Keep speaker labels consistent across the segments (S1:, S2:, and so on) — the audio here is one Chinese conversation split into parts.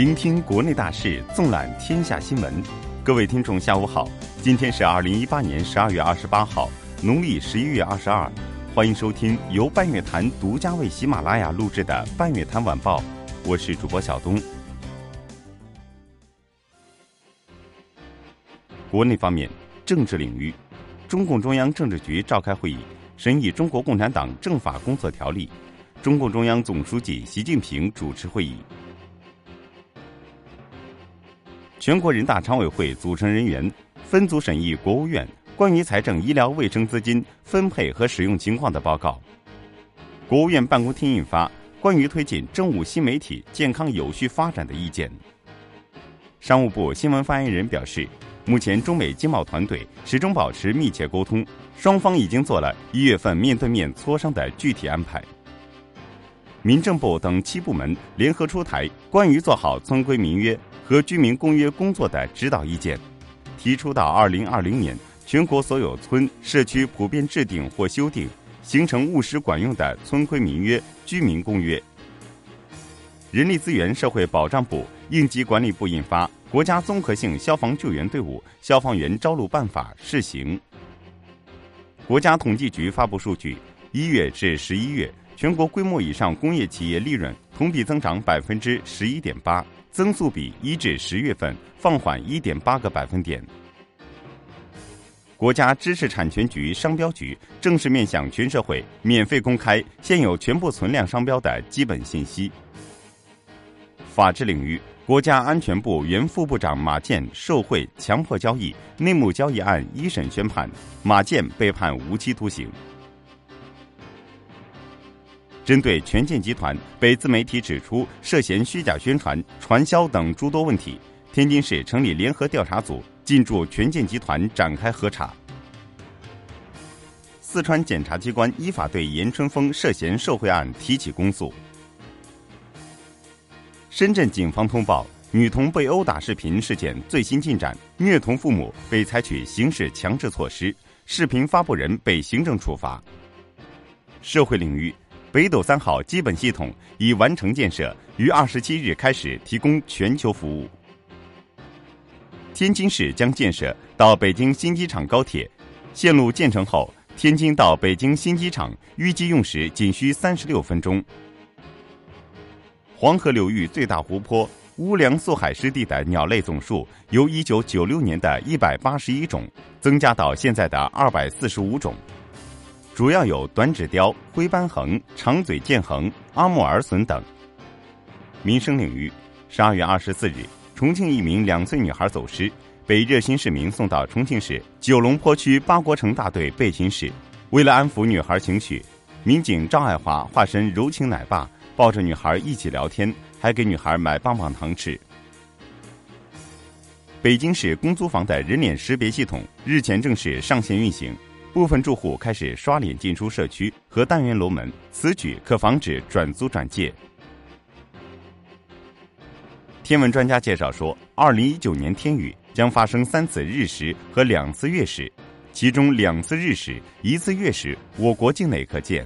S1: 聆听国内大事，纵览天下新闻。各位听众，下午好！今天是二零一八年十二月二十八号，农历十一月二十二。欢迎收听由半月谈独家为喜马拉雅录制的《半月谈晚报》，我是主播小东。国内方面，政治领域，中共中央政治局召开会议，审议《中国共产党政法工作条例》，中共中央总书记习近平主持会议。全国人大常委会组成人员分组审议国务院关于财政医疗卫生资金分配和使用情况的报告。国务院办公厅印发《关于推进政务新媒体健康有序发展的意见》。商务部新闻发言人表示，目前中美经贸团队始终保持密切沟通，双方已经做了一月份面对面磋商的具体安排。民政部等七部门联合出台关于做好村规民约。和居民公约工作的指导意见，提出到二零二零年，全国所有村社区普遍制定或修订，形成务实管用的村规民约、居民公约。人力资源社会保障部、应急管理部印发《国家综合性消防救援队伍消防员招录办法》试行。国家统计局发布数据，一月至十一月，全国规模以上工业企业利润同比增长百分之十一点八。增速比一至十月份放缓一点八个百分点。国家知识产权局商标局正式面向全社会免费公开现有全部存量商标的基本信息。法治领域，国家安全部原副部长马建受贿、强迫交易、内幕交易案一审宣判，马建被判无期徒刑。针对权健集团被自媒体指出涉嫌虚假宣传、传销等诸多问题，天津市成立联合调查组进驻权健集团展开核查。四川检察机关依法对严春风涉嫌受贿案提起公诉。深圳警方通报女童被殴打视频事件最新进展，虐童父母被采取刑事强制措施，视频发布人被行政处罚。社会领域。北斗三号基本系统已完成建设，于二十七日开始提供全球服务。天津市将建设到北京新机场高铁线路建成后，天津到北京新机场预计用时仅需三十六分钟。黄河流域最大湖泊乌梁素海湿地的鸟类总数由一九九六年的一百八十一种增加到现在的二百四十五种。主要有短指雕、灰斑横、长嘴剑横、阿穆尔隼等。民生领域，十二月二十四日，重庆一名两岁女孩走失，被热心市民送到重庆市九龙坡区八国城大队备勤室。为了安抚女孩情绪，民警赵爱华化身柔情奶爸，抱着女孩一起聊天，还给女孩买棒棒糖吃。北京市公租房的人脸识别系统日前正式上线运行。部分住户开始刷脸进出社区和单元楼门，此举可防止转租转借。天文专家介绍说，二零一九年天宇将发生三次日食和两次月食，其中两次日食、一次月食，我国境内可见。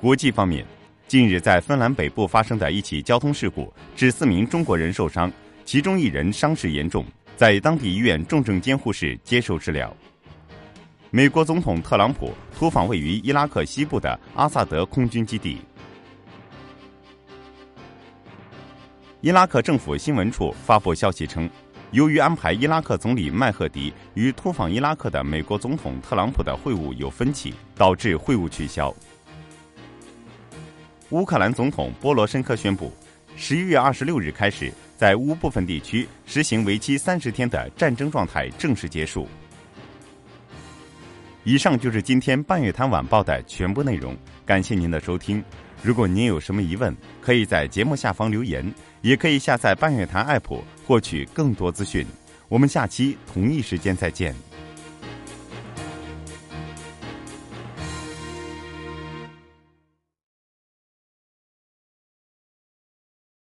S1: 国际方面，近日在芬兰北部发生的一起交通事故，致四名中国人受伤，其中一人伤势严重。在当地医院重症监护室接受治疗。美国总统特朗普突访位于伊拉克西部的阿萨德空军基地。伊拉克政府新闻处发布消息称，由于安排伊拉克总理麦赫迪与突访伊拉克的美国总统特朗普的会晤有分歧，导致会晤取消。乌克兰总统波罗申科宣布，十一月二十六日开始。在乌部分地区实行为期三十天的战争状态正式结束。以上就是今天半月谈晚报的全部内容，感谢您的收听。如果您有什么疑问，可以在节目下方留言，也可以下载半月谈 app 获取更多资讯。我们下期同一时间再见。